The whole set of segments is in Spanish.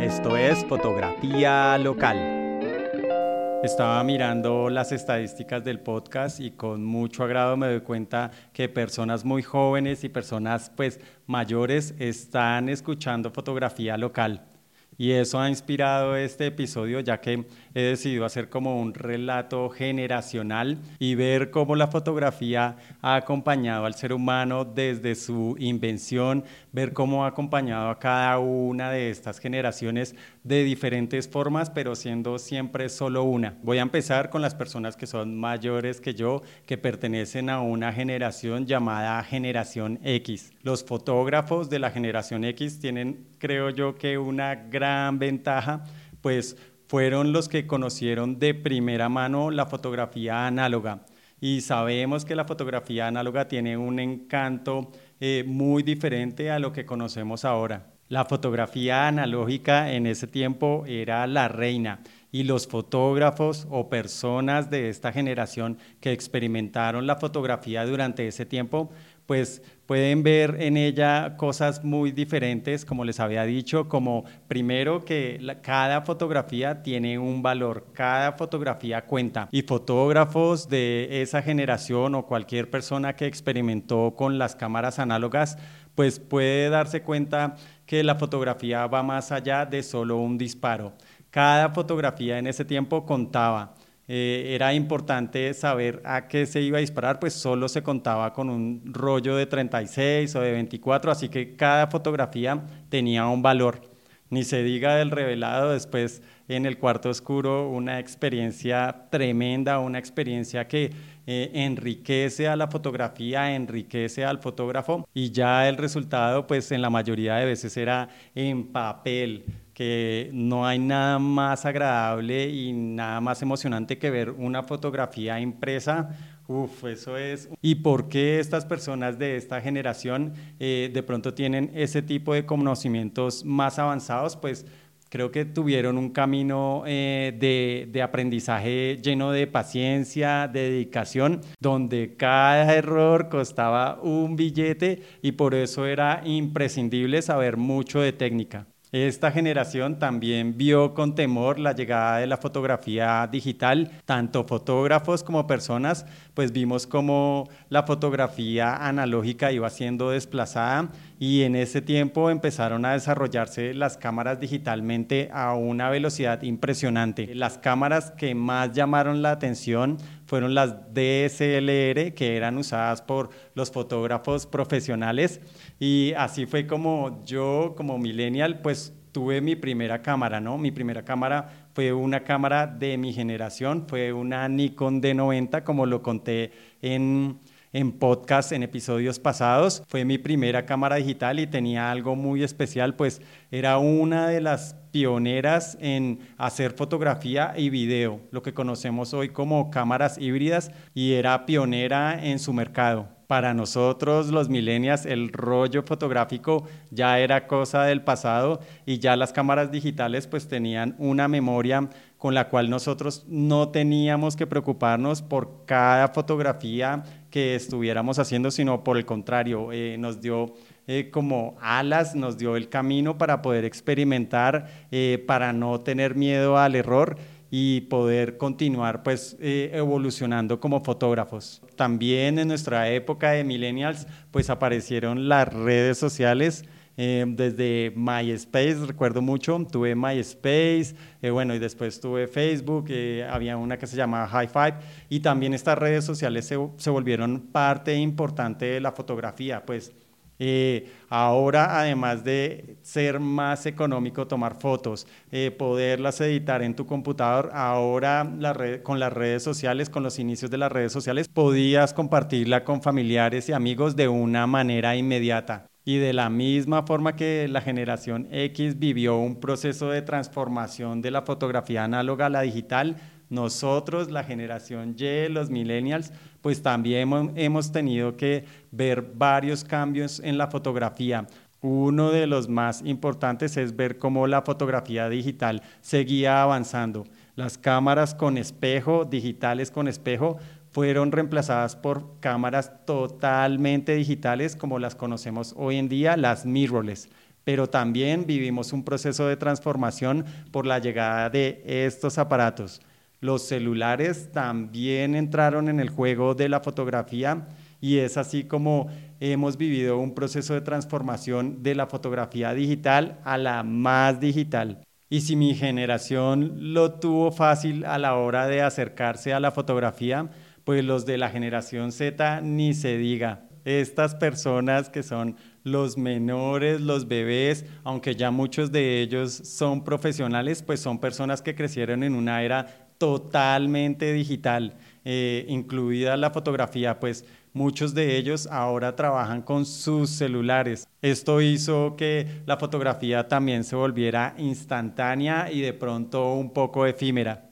Esto es fotografía local. Estaba mirando las estadísticas del podcast y con mucho agrado me doy cuenta que personas muy jóvenes y personas pues mayores están escuchando fotografía local. Y eso ha inspirado este episodio ya que he decidido hacer como un relato generacional y ver cómo la fotografía ha acompañado al ser humano desde su invención, ver cómo ha acompañado a cada una de estas generaciones de diferentes formas, pero siendo siempre solo una. Voy a empezar con las personas que son mayores que yo, que pertenecen a una generación llamada generación X. Los fotógrafos de la generación X tienen, creo yo, que una gran ventaja, pues fueron los que conocieron de primera mano la fotografía análoga. Y sabemos que la fotografía análoga tiene un encanto eh, muy diferente a lo que conocemos ahora. La fotografía analógica en ese tiempo era la reina y los fotógrafos o personas de esta generación que experimentaron la fotografía durante ese tiempo pues pueden ver en ella cosas muy diferentes, como les había dicho, como primero que cada fotografía tiene un valor, cada fotografía cuenta. Y fotógrafos de esa generación o cualquier persona que experimentó con las cámaras análogas, pues puede darse cuenta que la fotografía va más allá de solo un disparo. Cada fotografía en ese tiempo contaba. Eh, era importante saber a qué se iba a disparar, pues solo se contaba con un rollo de 36 o de 24, así que cada fotografía tenía un valor. Ni se diga del revelado, después en el cuarto oscuro, una experiencia tremenda, una experiencia que eh, enriquece a la fotografía, enriquece al fotógrafo y ya el resultado, pues en la mayoría de veces era en papel que no hay nada más agradable y nada más emocionante que ver una fotografía impresa. Uf, eso es. ¿Y por qué estas personas de esta generación eh, de pronto tienen ese tipo de conocimientos más avanzados? Pues creo que tuvieron un camino eh, de, de, aprendizaje lleno de paciencia, de dedicación, donde cada error costaba un billete y por eso era imprescindible saber mucho de técnica. Esta generación también vio con temor la llegada de la fotografía digital, tanto fotógrafos como personas, pues vimos como la fotografía analógica iba siendo desplazada y en ese tiempo empezaron a desarrollarse las cámaras digitalmente a una velocidad impresionante. Las cámaras que más llamaron la atención fueron las DSLR que eran usadas por los fotógrafos profesionales y así fue como yo como millennial pues tuve mi primera cámara, ¿no? Mi primera cámara fue una cámara de mi generación, fue una Nikon D90 como lo conté en en podcast en episodios pasados. Fue mi primera cámara digital y tenía algo muy especial, pues era una de las pioneras en hacer fotografía y video, lo que conocemos hoy como cámaras híbridas, y era pionera en su mercado. Para nosotros los millennials el rollo fotográfico ya era cosa del pasado y ya las cámaras digitales pues tenían una memoria con la cual nosotros no teníamos que preocuparnos por cada fotografía que estuviéramos haciendo, sino por el contrario, eh, nos dio eh, como alas, nos dio el camino para poder experimentar, eh, para no tener miedo al error y poder continuar pues eh, evolucionando como fotógrafos. También en nuestra época de millennials pues aparecieron las redes sociales eh, desde MySpace, recuerdo mucho, tuve MySpace, eh, bueno, y después tuve Facebook, había una que se llamaba High Five, y también estas redes sociales se, se volvieron parte importante de la fotografía, pues eh, ahora, además de ser más económico tomar fotos, eh, poderlas editar en tu computador, ahora con las redes sociales, con los inicios de las redes sociales, podías compartirla con familiares y amigos de una manera inmediata. Y de la misma forma que la generación X vivió un proceso de transformación de la fotografía análoga a la digital, nosotros, la generación Y, los millennials, pues también hemos tenido que ver varios cambios en la fotografía. Uno de los más importantes es ver cómo la fotografía digital seguía avanzando. Las cámaras con espejo, digitales con espejo, fueron reemplazadas por cámaras totalmente digitales como las conocemos hoy en día, las mirrorless pero también vivimos un proceso de transformación por la llegada de estos aparatos. Los celulares también entraron en el juego de la fotografía y es así como hemos vivido un proceso de transformación de la fotografía digital a la más digital. Y si mi generación lo tuvo fácil a la hora de acercarse a la fotografía, pues los de la generación Z ni se diga. Estas personas que son los menores, los bebés, aunque ya muchos de ellos son profesionales, pues son personas que crecieron en una era totalmente digital, eh, incluida la fotografía, pues muchos de ellos ahora trabajan con sus celulares. Esto hizo que la fotografía también se volviera instantánea y de pronto un poco efímera.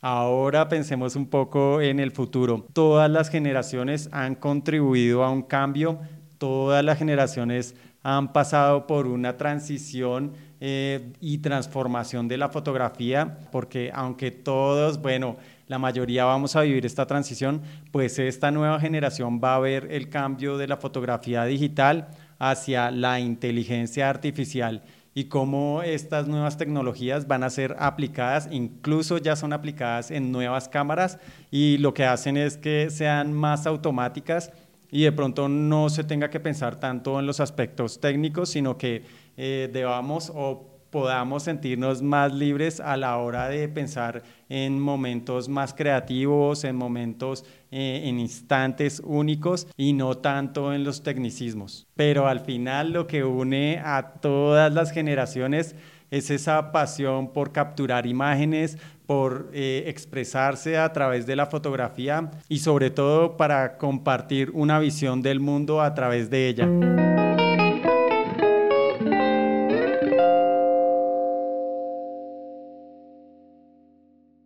Ahora pensemos un poco en el futuro. Todas las generaciones han contribuido a un cambio todas las generaciones han pasado por una transición eh, y transformación de la fotografía, porque aunque todos, bueno, la mayoría vamos a vivir esta transición, pues esta nueva generación va a ver el cambio de la fotografía digital hacia la inteligencia artificial y cómo estas nuevas tecnologías van a ser aplicadas, incluso ya son aplicadas en nuevas cámaras y lo que hacen es que sean más automáticas y de pronto no se tenga que pensar tanto en los aspectos técnicos, sino que eh, debamos o podamos sentirnos más libres a la hora de pensar en momentos más creativos, en momentos, eh, en instantes únicos y no tanto en los tecnicismos. Pero al final lo que une a todas las generaciones es esa pasión por capturar imágenes, por eh, expresarse a través de la fotografía y sobre todo para compartir una visión del mundo a través de ella.